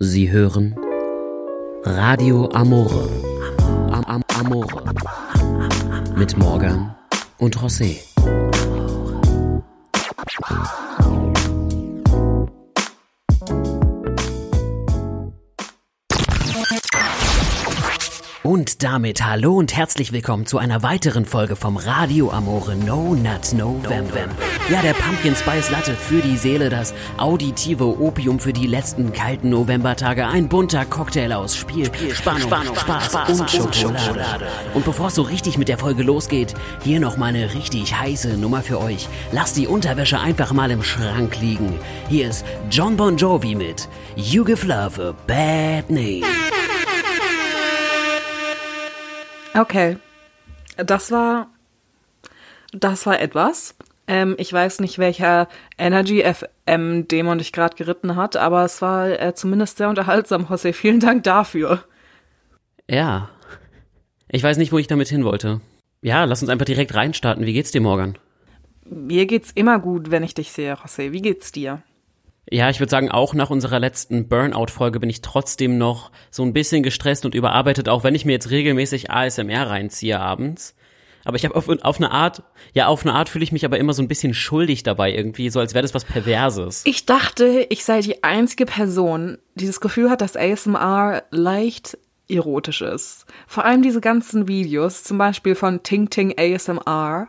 Sie hören Radio Amore. Am, am, Amore. Mit Morgan und José. Und damit hallo und herzlich willkommen zu einer weiteren Folge vom Radio Amore No Nut November. Ja, der Pumpkin Spice Latte für die Seele, das auditive Opium für die letzten kalten Novembertage, ein bunter Cocktail aus Spiel, Spannung, Spannung Spaß, Spaß und Schokolade. Und bevor es so richtig mit der Folge losgeht, hier noch mal eine richtig heiße Nummer für euch. Lasst die Unterwäsche einfach mal im Schrank liegen. Hier ist John Bon Jovi mit You Give Love a Bad Name. Okay. Das war. Das war etwas. Ähm, ich weiß nicht, welcher Energy FM Dämon dich gerade geritten hat, aber es war äh, zumindest sehr unterhaltsam, José. Vielen Dank dafür. Ja. Ich weiß nicht, wo ich damit hin wollte. Ja, lass uns einfach direkt reinstarten. Wie geht's dir, Morgan? Mir geht's immer gut, wenn ich dich sehe, José. Wie geht's dir? Ja, ich würde sagen, auch nach unserer letzten Burnout-Folge bin ich trotzdem noch so ein bisschen gestresst und überarbeitet, auch wenn ich mir jetzt regelmäßig ASMR reinziehe abends. Aber ich habe auf, auf eine Art, ja, auf eine Art fühle ich mich aber immer so ein bisschen schuldig dabei irgendwie, so als wäre das was Perverses. Ich dachte, ich sei die einzige Person, die das Gefühl hat, dass ASMR leicht erotisch ist. Vor allem diese ganzen Videos, zum Beispiel von Ting Ting ASMR,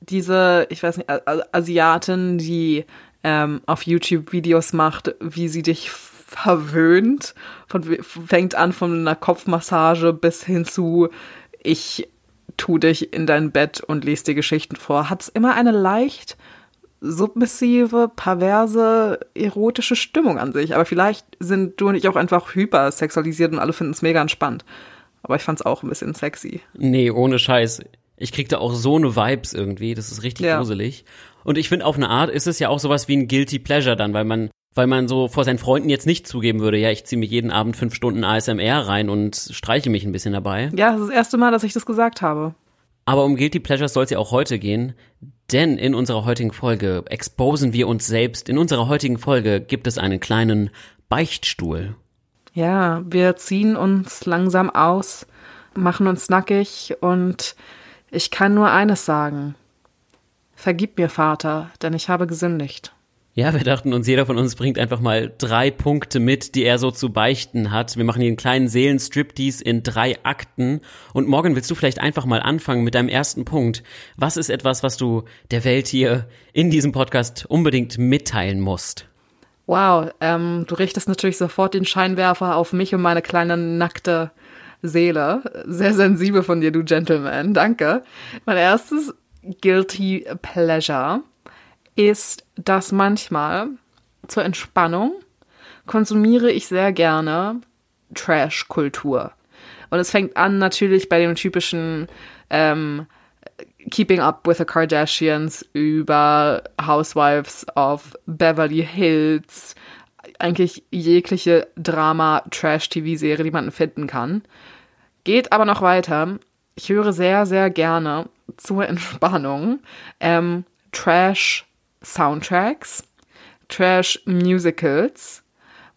diese, ich weiß nicht, Asiatin, die ähm, auf YouTube Videos macht, wie sie dich verwöhnt. Von, fängt an von einer Kopfmassage bis hin zu ich tu dich in dein Bett und lese dir Geschichten vor. Hat es immer eine leicht submissive, perverse, erotische Stimmung an sich. Aber vielleicht sind du und ich auch einfach hypersexualisiert und alle finden es mega entspannt. Aber ich fand es auch ein bisschen sexy. Nee, ohne Scheiß. Ich krieg da auch so eine Vibes irgendwie. Das ist richtig ja. gruselig. Und ich finde, auf eine Art ist es ja auch sowas wie ein Guilty Pleasure dann, weil man, weil man so vor seinen Freunden jetzt nicht zugeben würde, ja, ich ziehe mich jeden Abend fünf Stunden ASMR rein und streiche mich ein bisschen dabei. Ja, das ist das erste Mal, dass ich das gesagt habe. Aber um Guilty Pleasures soll es ja auch heute gehen, denn in unserer heutigen Folge exposen wir uns selbst. In unserer heutigen Folge gibt es einen kleinen Beichtstuhl. Ja, wir ziehen uns langsam aus, machen uns nackig und ich kann nur eines sagen. Vergib mir, Vater, denn ich habe gesündigt. Ja, wir dachten uns, jeder von uns bringt einfach mal drei Punkte mit, die er so zu beichten hat. Wir machen hier einen kleinen Seelenstriptease in drei Akten. Und morgen willst du vielleicht einfach mal anfangen mit deinem ersten Punkt. Was ist etwas, was du der Welt hier in diesem Podcast unbedingt mitteilen musst? Wow, ähm, du richtest natürlich sofort den Scheinwerfer auf mich und meine kleine nackte Seele. Sehr sensibel von dir, du Gentleman. Danke. Mein erstes Guilty Pleasure ist, dass manchmal zur Entspannung konsumiere ich sehr gerne Trash-Kultur. Und es fängt an natürlich bei dem typischen ähm, Keeping Up with the Kardashians über Housewives of Beverly Hills, eigentlich jegliche Drama-Trash-TV-Serie, die man finden kann. Geht aber noch weiter. Ich höre sehr, sehr gerne zur Entspannung ähm, Trash-Soundtracks, Trash-Musicals,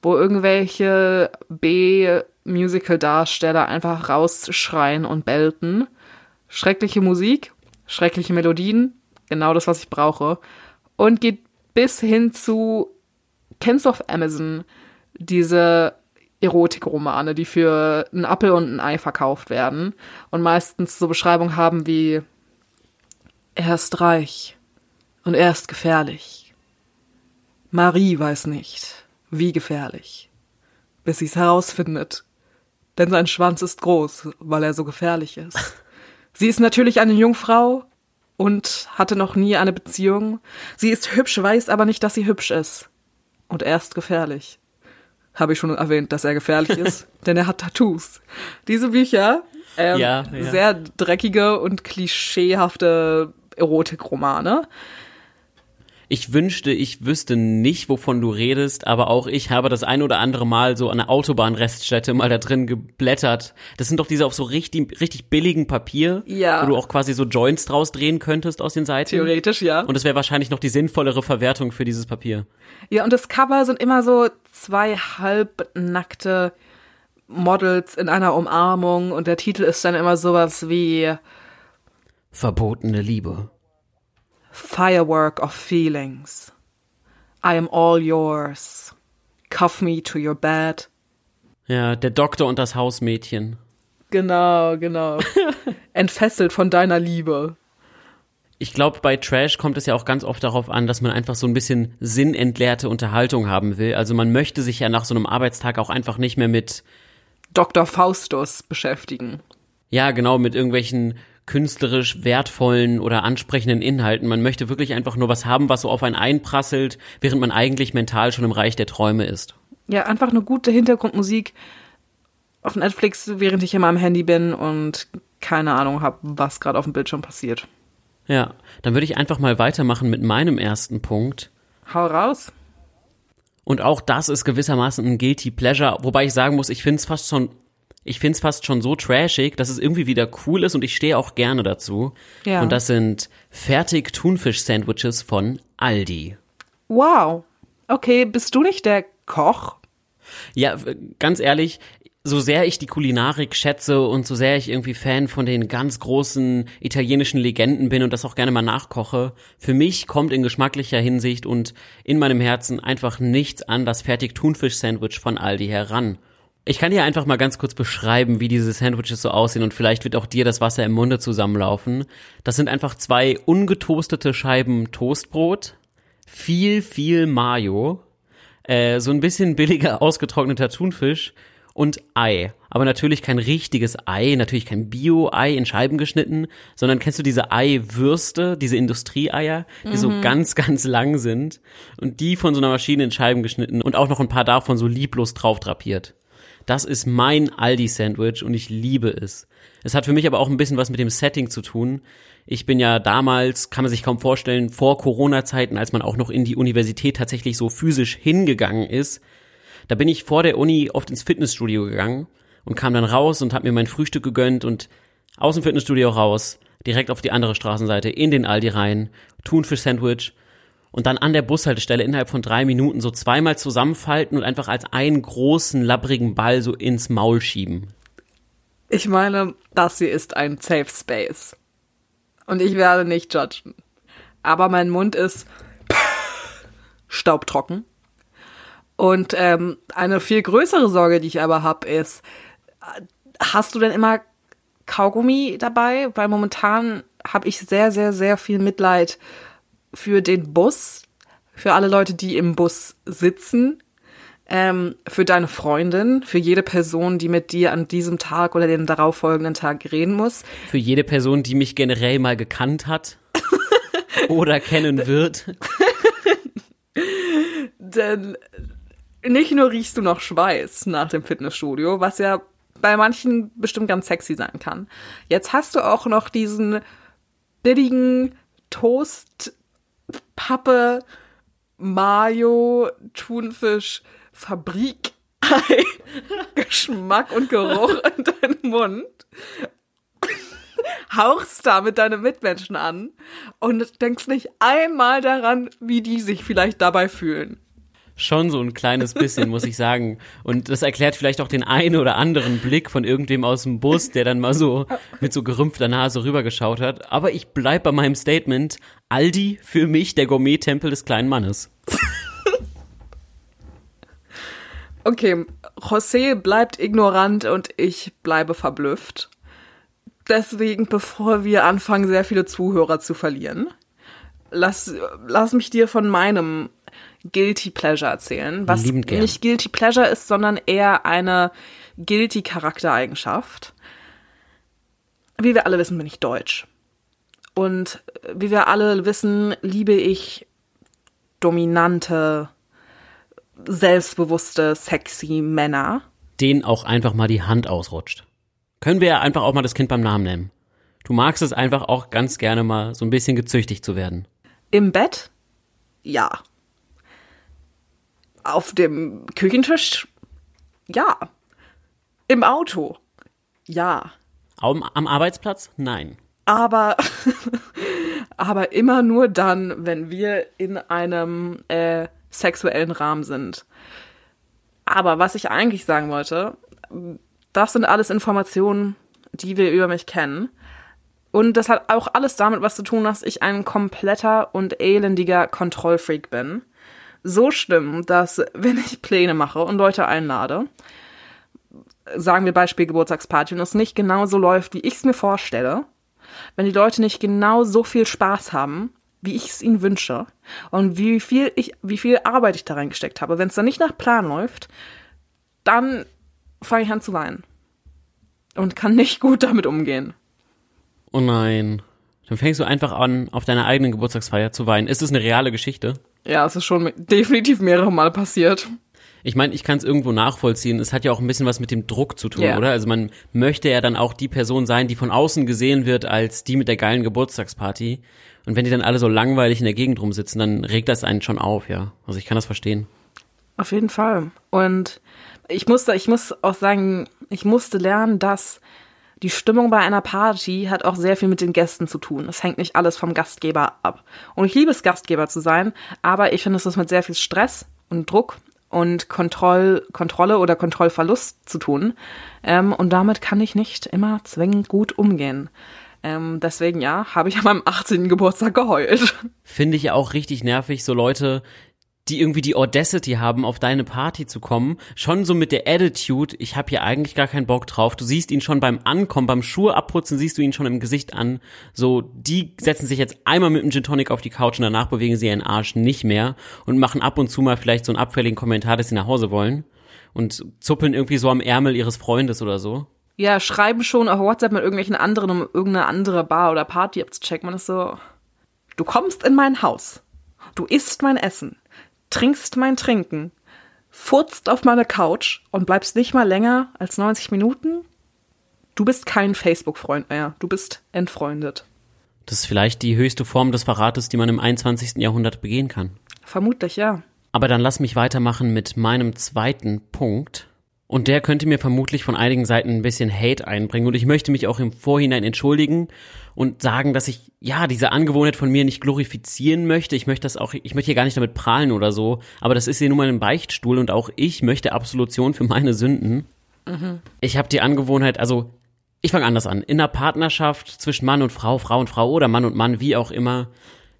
wo irgendwelche B-Musical-Darsteller einfach rausschreien und belten. Schreckliche Musik, schreckliche Melodien, genau das, was ich brauche. Und geht bis hin zu, kennst du auf Amazon diese Erotikromane, die für einen Apfel und ein Ei verkauft werden und meistens so Beschreibungen haben wie er ist reich und er ist gefährlich. Marie weiß nicht, wie gefährlich, bis sie's herausfindet. Denn sein Schwanz ist groß, weil er so gefährlich ist. Sie ist natürlich eine Jungfrau und hatte noch nie eine Beziehung. Sie ist hübsch, weiß aber nicht, dass sie hübsch ist. Und er ist gefährlich. Habe ich schon erwähnt, dass er gefährlich ist, denn er hat Tattoos. Diese Bücher, ähm, ja, ja. sehr dreckige und klischeehafte Erotikromane. Ich wünschte, ich wüsste nicht, wovon du redest, aber auch ich habe das ein oder andere Mal so an der Autobahnreststätte mal da drin geblättert. Das sind doch diese auf so richtig, richtig billigen Papier, Ja. wo du auch quasi so Joints draus drehen könntest aus den Seiten. Theoretisch, ja. Und das wäre wahrscheinlich noch die sinnvollere Verwertung für dieses Papier. Ja, und das Cover sind immer so zwei halbnackte Models in einer Umarmung und der Titel ist dann immer sowas wie Verbotene Liebe. Firework of Feelings. I am all yours. Cuff me to your bed. Ja, der Doktor und das Hausmädchen. Genau, genau. Entfesselt von deiner Liebe. Ich glaube, bei Trash kommt es ja auch ganz oft darauf an, dass man einfach so ein bisschen sinnentleerte Unterhaltung haben will. Also man möchte sich ja nach so einem Arbeitstag auch einfach nicht mehr mit, Dr. Faustus beschäftigen. ja genau, mit irgendwelchen künstlerisch wertvollen oder ansprechenden Inhalten. Man möchte wirklich einfach nur was haben, was so auf einen einprasselt, während man eigentlich mental schon im Reich der Träume ist. Ja, einfach eine gute Hintergrundmusik auf Netflix, während ich immer am Handy bin und keine Ahnung habe, was gerade auf dem Bildschirm passiert. Ja, dann würde ich einfach mal weitermachen mit meinem ersten Punkt. Hau raus. Und auch das ist gewissermaßen ein Guilty Pleasure, wobei ich sagen muss, ich finde es fast schon, ich finde es fast schon so trashig, dass es irgendwie wieder cool ist und ich stehe auch gerne dazu. Ja. Und das sind fertig Thunfisch-Sandwiches von Aldi. Wow. Okay, bist du nicht der Koch? Ja, ganz ehrlich, so sehr ich die Kulinarik schätze und so sehr ich irgendwie Fan von den ganz großen italienischen Legenden bin und das auch gerne mal nachkoche, für mich kommt in geschmacklicher Hinsicht und in meinem Herzen einfach nichts an das fertig Thunfisch-Sandwich von Aldi heran. Ich kann dir einfach mal ganz kurz beschreiben, wie diese Sandwiches so aussehen und vielleicht wird auch dir das Wasser im Munde zusammenlaufen. Das sind einfach zwei ungetoastete Scheiben Toastbrot, viel, viel Mayo, äh, so ein bisschen billiger ausgetrockneter Thunfisch und Ei. Aber natürlich kein richtiges Ei, natürlich kein Bio-Ei in Scheiben geschnitten, sondern kennst du diese Eiwürste, diese Industrieeier, die so ganz, ganz lang sind und die von so einer Maschine in Scheiben geschnitten und auch noch ein paar davon so lieblos drauf drapiert. Das ist mein Aldi-Sandwich und ich liebe es. Es hat für mich aber auch ein bisschen was mit dem Setting zu tun. Ich bin ja damals, kann man sich kaum vorstellen, vor Corona-Zeiten, als man auch noch in die Universität tatsächlich so physisch hingegangen ist, da bin ich vor der Uni oft ins Fitnessstudio gegangen und kam dann raus und habe mir mein Frühstück gegönnt und aus dem Fitnessstudio raus, direkt auf die andere Straßenseite, in den Aldi rein, Thunfisch-Sandwich und dann an der Bushaltestelle innerhalb von drei Minuten so zweimal zusammenfalten und einfach als einen großen, labbrigen Ball so ins Maul schieben. Ich meine, das hier ist ein Safe Space. Und ich werde nicht judgen. Aber mein Mund ist staubtrocken. Und ähm, eine viel größere Sorge, die ich aber habe, ist, äh, hast du denn immer Kaugummi dabei? Weil momentan habe ich sehr, sehr, sehr viel Mitleid für den Bus, für alle Leute, die im Bus sitzen, ähm, für deine Freundin, für jede Person, die mit dir an diesem Tag oder den darauffolgenden Tag reden muss. Für jede Person, die mich generell mal gekannt hat oder kennen wird. Denn nicht nur riechst du noch Schweiß nach dem Fitnessstudio, was ja bei manchen bestimmt ganz sexy sein kann. Jetzt hast du auch noch diesen billigen Toast, Pappe, Mayo, Thunfisch, Fabrik, Geschmack und Geruch in deinem Mund. Hauchst damit deine Mitmenschen an und denkst nicht einmal daran, wie die sich vielleicht dabei fühlen. Schon so ein kleines bisschen, muss ich sagen. Und das erklärt vielleicht auch den einen oder anderen Blick von irgendwem aus dem Bus, der dann mal so mit so gerümpfter Nase rübergeschaut hat. Aber ich bleib bei meinem Statement. Aldi für mich der Gourmet-Tempel des kleinen Mannes. Okay, José bleibt ignorant und ich bleibe verblüfft. Deswegen, bevor wir anfangen, sehr viele Zuhörer zu verlieren, lass, lass mich dir von meinem Guilty Pleasure erzählen. Was nicht Guilty Pleasure ist, sondern eher eine Guilty Charaktereigenschaft. Wie wir alle wissen, bin ich deutsch. Und wie wir alle wissen, liebe ich dominante, selbstbewusste, sexy Männer. denen auch einfach mal die Hand ausrutscht. Können wir ja einfach auch mal das Kind beim Namen nennen. Du magst es einfach auch ganz gerne mal so ein bisschen gezüchtigt zu werden. Im Bett Ja. Auf dem Küchentisch? Ja. Im Auto? Ja. Am, am Arbeitsplatz? Nein. Aber, aber immer nur dann, wenn wir in einem äh, sexuellen Rahmen sind. Aber was ich eigentlich sagen wollte, das sind alles Informationen, die wir über mich kennen. Und das hat auch alles damit was zu tun, dass ich ein kompletter und elendiger Kontrollfreak bin. So schlimm, dass wenn ich Pläne mache und Leute einlade, sagen wir Beispiel Geburtstagsparty und es nicht genau so läuft, wie ich es mir vorstelle, wenn die Leute nicht genau so viel Spaß haben, wie ich es ihnen wünsche und wie viel ich, wie viel Arbeit ich da reingesteckt habe, wenn es dann nicht nach Plan läuft, dann fange ich an zu weinen und kann nicht gut damit umgehen. Oh nein. Dann fängst du einfach an, auf deiner eigenen Geburtstagsfeier zu weinen. Ist es eine reale Geschichte? Ja, es ist schon definitiv mehrere Mal passiert. Ich meine, ich kann es irgendwo nachvollziehen. Es hat ja auch ein bisschen was mit dem Druck zu tun, Ja. oder? Also man möchte ja dann auch die Person sein, die von außen gesehen wird als die mit der geilen Geburtstagsparty. Und wenn die dann alle so langweilig in der Gegend rumsitzen, dann regt das einen schon auf, ja. Also ich kann das verstehen. Auf jeden Fall. Und ich musste, ich muss auch sagen, ich musste lernen, dass die Stimmung bei einer Party hat auch sehr viel mit den Gästen zu tun. Es hängt nicht alles vom Gastgeber ab. Und ich liebe es, Gastgeber zu sein, aber ich finde, es ist mit sehr viel Stress und Druck und Kontroll, Kontrolle oder Kontrollverlust zu tun. Ähm, und damit kann ich nicht immer zwingend gut umgehen. Ähm, deswegen ja, habe ich an meinem 18. Geburtstag geheult. Finde ich auch richtig nervig, so Leute, die irgendwie die Audacity haben, auf deine Party zu kommen, schon so mit der Attitude, ich habe hier eigentlich gar keinen Bock drauf. Du siehst ihn schon beim Ankommen, beim Schuhe abputzen, siehst du ihn schon im Gesicht an. So, die setzen sich jetzt einmal mit dem Gin Tonic auf die Couch und danach bewegen sie ihren Arsch nicht mehr und machen ab und zu mal vielleicht so einen abfälligen Kommentar, dass sie nach Hause wollen und zuppeln irgendwie so am Ärmel ihres Freundes oder so. Ja, schreiben schon auf WhatsApp mit irgendwelchen anderen, um irgendeine andere Bar oder Party abzuchecken. Man ist so, du kommst in mein Haus, du isst mein Essen, trinkst mein Trinken, furzt auf meine Couch und bleibst nicht mal länger als 90 Minuten? Du bist kein Facebook-Freund mehr, du bist entfreundet. Das ist vielleicht die höchste Form des Verrates, die man im 21. Jahrhundert begehen kann. Vermutlich, ja. Aber dann lass mich weitermachen mit meinem zweiten Punkt. Und der könnte mir vermutlich von einigen Seiten ein bisschen Hate einbringen. Und ich möchte mich auch im Vorhinein entschuldigen und sagen, dass ich, ja, diese Angewohnheit von mir nicht glorifizieren möchte. Ich möchte das auch, ich möchte hier gar nicht damit prahlen oder so. Aber das ist hier nun mal ein Beichtstuhl und auch ich möchte Absolution für meine Sünden. Ich habe die Angewohnheit, also ich fange anders an. In einer Partnerschaft zwischen Mann und Frau, Frau und Frau oder Mann und Mann, wie auch immer,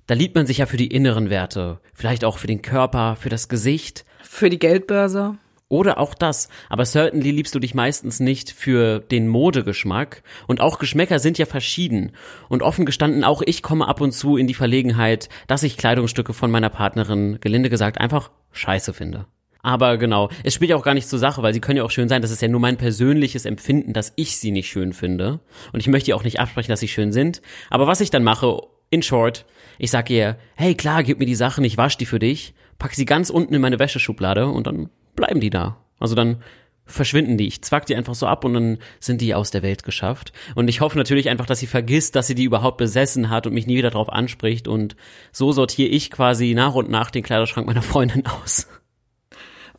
da liebt man sich ja für die inneren Werte. Vielleicht auch für den Körper, für das Gesicht. Für die Geldbörse. Oder auch das. Aber certainly liebst du dich meistens nicht für den Modegeschmack. Und auch Geschmäcker sind ja verschieden. Und offen gestanden, auch ich komme ab und zu in die Verlegenheit, dass ich Kleidungsstücke von meiner Partnerin, gelinde gesagt, einfach scheiße finde. Aber genau, es spielt ja auch gar nicht zur Sache, weil sie können ja auch schön sein. Das ist ja nur mein persönliches Empfinden, dass ich sie nicht schön finde. Und ich möchte ihr auch nicht absprechen, dass sie schön sind. Aber was ich dann mache, in short, ich sag ihr, hey klar, gib mir die Sachen, ich wasche die für dich, pack sie ganz unten in meine Wäscheschublade und dann bleiben die da. Also dann verschwinden die. Ich zwack die einfach so ab und dann sind die aus der Welt geschafft. Und ich hoffe natürlich einfach, dass sie vergisst, dass sie die überhaupt besessen hat und mich nie wieder drauf anspricht. Und so sortiere ich quasi nach und nach den Kleiderschrank meiner Freundin aus.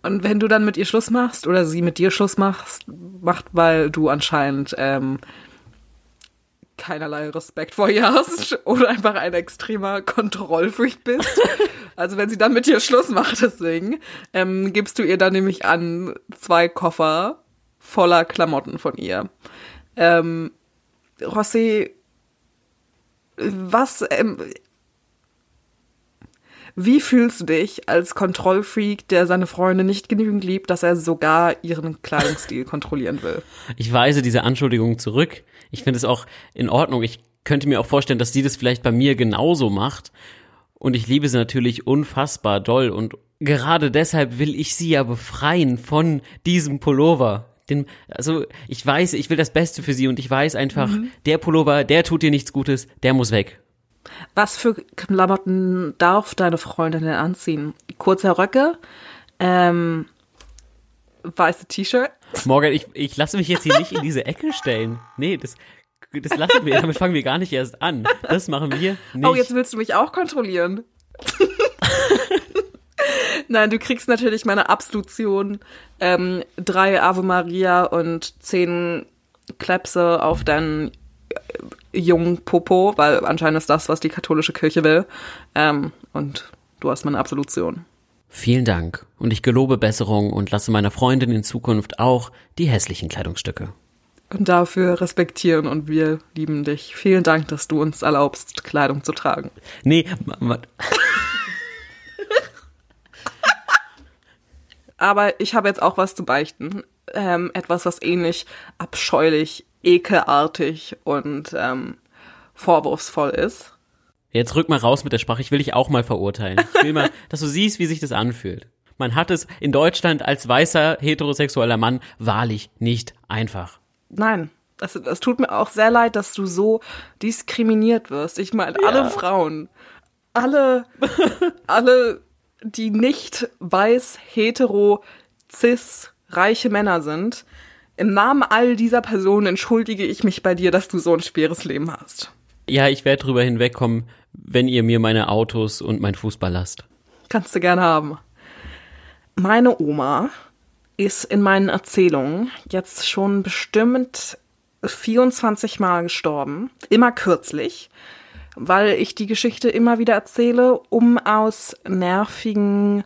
Und wenn du dann mit ihr Schluss machst oder sie mit dir Schluss machst, macht, weil du anscheinend ähm, keinerlei Respekt vor ihr hast oder einfach ein extremer Kontrollfreak bist. Also wenn sie dann mit dir Schluss macht, deswegen, ähm, gibst du ihr dann nämlich an zwei Koffer voller Klamotten von ihr. Ähm, Rossi, was, ähm, wie fühlst du dich als Kontrollfreak, der seine Freunde nicht genügend liebt, dass er sogar ihren Kleidungsstil kontrollieren will? Ich weise diese Anschuldigung zurück. Ich finde es auch in Ordnung. Ich könnte mir auch vorstellen, dass sie das vielleicht bei mir genauso macht. Und ich liebe sie natürlich unfassbar doll. Und gerade deshalb will ich sie ja befreien von diesem Pullover. Den, also ich weiß, ich will das Beste für sie und ich weiß einfach, der Pullover, der tut dir nichts Gutes, der muss weg. Was für Klamotten darf deine Freundin denn anziehen? Kurze Röcke, ähm, weiße T-Shirt. Morgan, ich, ich lasse mich jetzt hier nicht in diese Ecke stellen. Nee, das, das lassen wir, damit fangen wir gar nicht erst an. Das machen wir nicht. Oh, jetzt willst du mich auch kontrollieren. Nein, du kriegst natürlich meine Absolution. Ähm, drei Ave Maria und zehn Klepse auf deinen äh, jungen Popo, weil anscheinend ist das, was die katholische Kirche will. Ähm, und du hast meine Absolution. Vielen Dank und ich gelobe Besserung und lasse meiner Freundin in Zukunft auch die hässlichen Kleidungsstücke. Und dafür respektieren und wir lieben dich. Vielen Dank, dass du uns erlaubst, Kleidung zu tragen. Nee, Aber ich habe jetzt auch was zu beichten. Ähm, etwas, was ähnlich abscheulich, ekelartig und ähm, vorwurfsvoll ist. Jetzt rück mal raus mit der Sprache, ich will dich auch mal verurteilen. Ich will mal, dass du siehst, wie sich das anfühlt. Man hat es in Deutschland als weißer heterosexueller Mann wahrlich nicht einfach. Nein, es, es tut mir auch sehr leid, dass du so diskriminiert wirst. Ich meine, alle Frauen, alle, alle, die nicht weiß, hetero, cis, reiche Männer sind, im Namen all dieser Personen entschuldige ich mich bei dir, dass du so ein schweres Leben hast. Ja, ich werde drüber hinwegkommen, wenn ihr mir meine Autos und mein Fußball lasst. Kannst du gerne haben. Meine Oma ist in meinen Erzählungen jetzt schon bestimmt 24 Mal gestorben. Immer kürzlich, weil ich die Geschichte immer wieder erzähle, um aus nervigen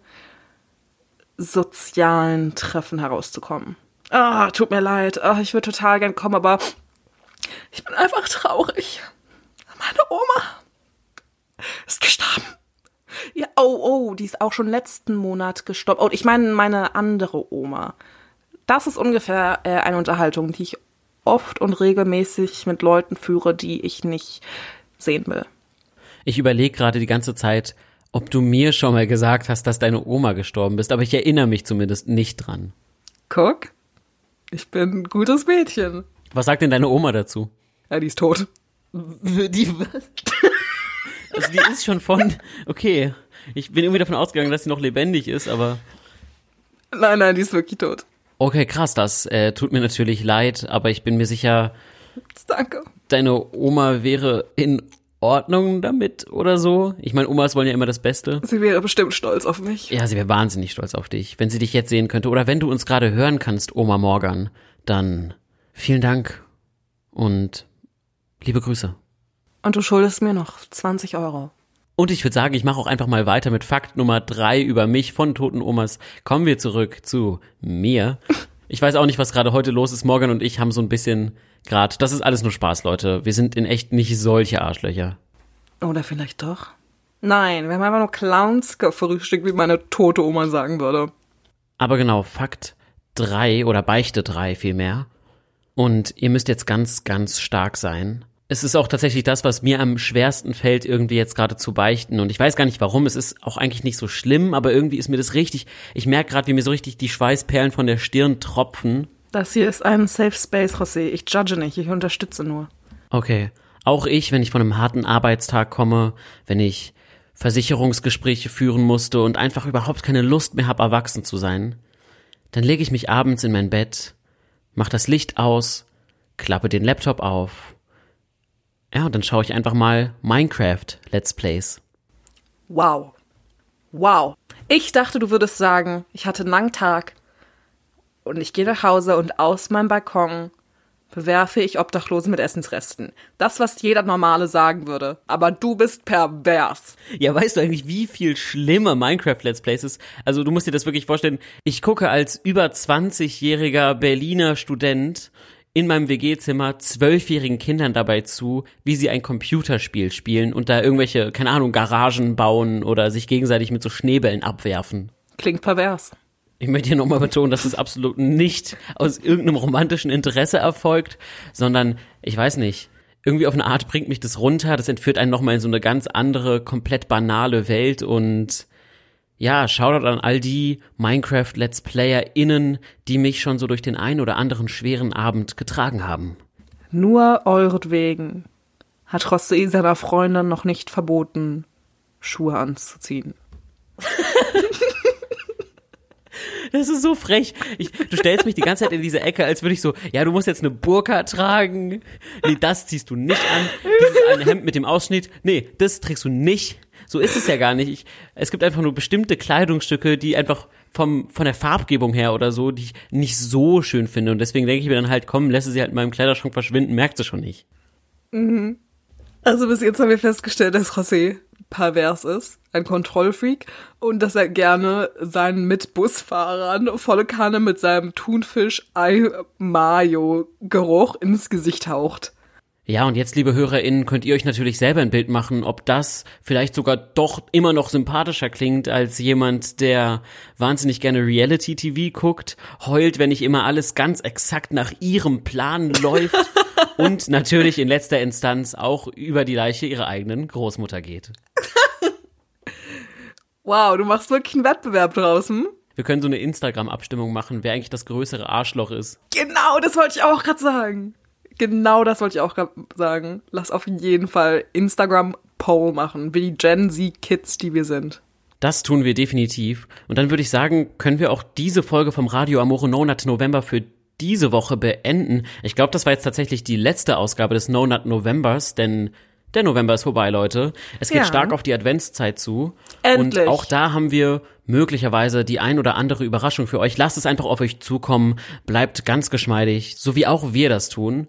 sozialen Treffen herauszukommen. Ah, tut mir leid. Ah, ich würde total gern kommen, aber ich bin einfach traurig. Meine Oma ist gestorben. Ja, oh, oh, die ist auch schon letzten Monat gestorben. Oh, ich meine meine andere Oma. Das ist ungefähr äh, eine Unterhaltung, die ich oft und regelmäßig mit Leuten führe, die ich nicht sehen will. Ich überlege gerade die ganze Zeit, ob du mir schon mal gesagt hast, dass deine Oma gestorben bist, aber ich erinnere mich zumindest nicht dran. Guck, ich bin ein gutes Mädchen. Was sagt denn deine Oma dazu? Ja, die ist tot. Die, also die ist schon von, okay, ich bin irgendwie davon ausgegangen, dass sie noch lebendig ist, aber Nein, nein, die ist wirklich tot. okay, krass, das äh, tut mir natürlich leid, aber ich bin mir sicher, Danke. deine Oma wäre in Ordnung damit oder so. Ich meine, Omas wollen ja immer das Beste. Sie wäre bestimmt stolz auf mich. Ja, sie wäre wahnsinnig stolz auf dich, wenn sie dich jetzt sehen könnte. Oder wenn du uns gerade hören kannst, Oma Morgan, dann vielen Dank und liebe Grüße. Und du schuldest mir noch 20 Euro. Und ich würde sagen, ich mache auch einfach mal weiter mit Fakt Nummer drei über mich von toten Omas. Kommen wir zurück zu mir. Ich weiß auch nicht, was gerade heute los ist. Morgan und ich haben so ein bisschen gerade, das ist alles nur Spaß, Leute. Wir sind in echt nicht solche Arschlöcher. Oder vielleicht doch? Nein, wir haben einfach nur Clowns gefrühstückt, wie meine tote Oma sagen würde. Aber genau, Fakt drei oder Beichte drei vielmehr. Und ihr müsst jetzt ganz, ganz stark sein. Es ist auch tatsächlich das, was mir am schwersten fällt, irgendwie jetzt gerade zu beichten. Und ich weiß gar nicht warum. Es ist auch eigentlich nicht so schlimm, aber irgendwie ist mir das richtig. Ich merke gerade, wie mir so richtig die Schweißperlen von der Stirn tropfen. Das hier ist ein Safe Space, José. Ich judge nicht, ich unterstütze nur. Okay. Auch ich, wenn ich von einem harten Arbeitstag komme, wenn ich Versicherungsgespräche führen musste und einfach überhaupt keine Lust mehr habe, erwachsen zu sein, dann lege ich mich abends in mein Bett, mach das Licht aus, klappe den Laptop auf. Ja, und dann schaue ich einfach mal Minecraft Let's Plays. Wow. Wow. Ich dachte, du würdest sagen, ich hatte einen langen Tag und ich gehe nach Hause und aus meinem Balkon bewerfe ich Obdachlose mit Essensresten. Das, was jeder Normale sagen würde. Aber du bist pervers. Ja, weißt du eigentlich, wie viel schlimmer Minecraft Let's Plays ist? Also du musst dir das wirklich vorstellen. Ich gucke als über 20-jähriger Berliner Student in meinem WG-Zimmer zwölfjährigen Kindern dabei zu, wie sie ein Computerspiel spielen und da irgendwelche, keine Ahnung, Garagen bauen oder sich gegenseitig mit so Schneebällen abwerfen. Klingt pervers. Ich möchte hier nochmal betonen, dass es absolut nicht aus irgendeinem romantischen Interesse erfolgt, sondern, ich weiß nicht, irgendwie auf eine Art bringt mich das runter, das entführt einen nochmal in so eine ganz andere, komplett banale Welt und ja, Shoutout an all die Minecraft-Let's PlayerInnen, die mich schon so durch den ein oder anderen schweren Abend getragen haben. Nur euretwegen hat José seiner Freundin noch nicht verboten, Schuhe anzuziehen. Das ist so frech. Ich, du stellst mich die ganze Zeit in diese Ecke, als würde ich so, ja, du musst jetzt eine Burka tragen. Nee, das ziehst du nicht an. Dieses eine Hemd mit dem Ausschnitt. Nee, das trägst du nicht. so ist es ja gar nicht. Ich, es gibt einfach nur bestimmte Kleidungsstücke, die einfach vom, von der Farbgebung her oder so, die ich nicht so schön finde. Und deswegen denke ich mir dann halt, komm, lasse sie halt in meinem Kleiderschrank verschwinden, merkt sie schon nicht. Mhm. Also bis jetzt haben wir festgestellt, dass José pervers ist, ein Kontrollfreak und dass er gerne seinen Mitbusfahrern volle Kanne mit seinem Thunfisch-Ei-Mayo-Geruch ins Gesicht haucht. Ja, und jetzt, liebe HörerInnen, könnt ihr euch natürlich selber ein Bild machen, ob das vielleicht sogar doch immer noch sympathischer klingt als jemand, der wahnsinnig gerne Reality-TV guckt, heult, wenn nicht immer alles ganz exakt nach ihrem Plan läuft und natürlich in letzter Instanz auch über die Leiche ihrer eigenen Großmutter geht. wow, du machst wirklich einen Wettbewerb draußen. Wir können so eine Instagram-Abstimmung machen, wer eigentlich das größere Arschloch ist. Genau, das wollte ich auch gerade sagen. Genau das wollte ich auch gerade sagen. Lass auf jeden Fall Instagram-Poll machen, wie die Gen Z-Kids, die wir sind. Das tun wir definitiv. Und dann würde ich sagen, können wir auch diese Folge vom Radio Amore No Nut November für diese Woche beenden. Ich glaube, das war jetzt tatsächlich die letzte Ausgabe des No Nut Novembers, denn der November ist vorbei, Leute. Es geht ja. stark auf die Adventszeit zu. Endlich. Und auch da haben wir möglicherweise die ein oder andere Überraschung für euch. Lasst es einfach auf euch zukommen. Bleibt ganz geschmeidig, so wie auch wir das tun.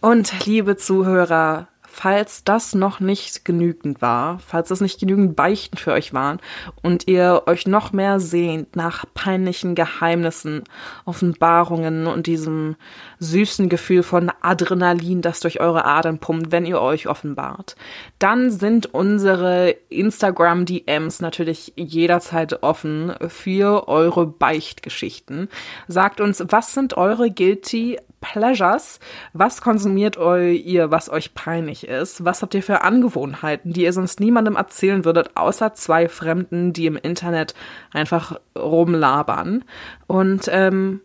Und liebe Zuhörer, falls das noch nicht genügend war, falls das nicht genügend Beichten für euch waren und ihr euch noch mehr sehnt nach peinlichen Geheimnissen, Offenbarungen und diesem süßen Gefühl von Adrenalin, das durch eure Adern pumpt, wenn ihr euch offenbart, dann sind unsere Instagram DMs natürlich jederzeit offen für eure Beichtgeschichten. Sagt uns, was sind eure guilty Pleasures. Was konsumiert ihr, was euch peinlich ist? Was habt ihr für Angewohnheiten, die ihr sonst niemandem erzählen würdet, außer zwei Fremden, die im Internet einfach rumlabern? Und ähm,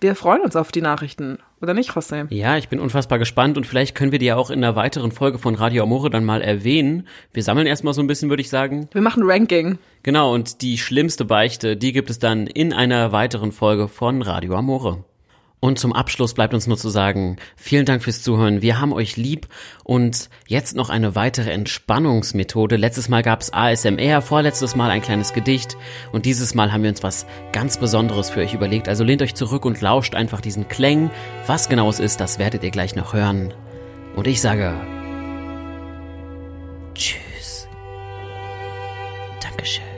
wir freuen uns auf die Nachrichten. Oder nicht, José? Ja, ich bin unfassbar gespannt und vielleicht können wir die ja auch in einer weiteren Folge von Radio Amore dann mal erwähnen. Wir sammeln erstmal so ein bisschen, würde ich sagen. Wir machen Ranking. Genau, und die schlimmste Beichte, die gibt es dann in einer weiteren Folge von Radio Amore. Und zum Abschluss bleibt uns nur zu sagen, vielen Dank fürs Zuhören, wir haben euch lieb und jetzt noch eine weitere Entspannungsmethode. Letztes Mal gab's ASMR, vorletztes Mal ein kleines Gedicht und dieses Mal haben wir uns was ganz Besonderes für euch überlegt. Also lehnt euch zurück und lauscht einfach diesen Klängen. Was genau es ist, das werdet ihr gleich noch hören. Und ich sage Tschüss. Dankeschön.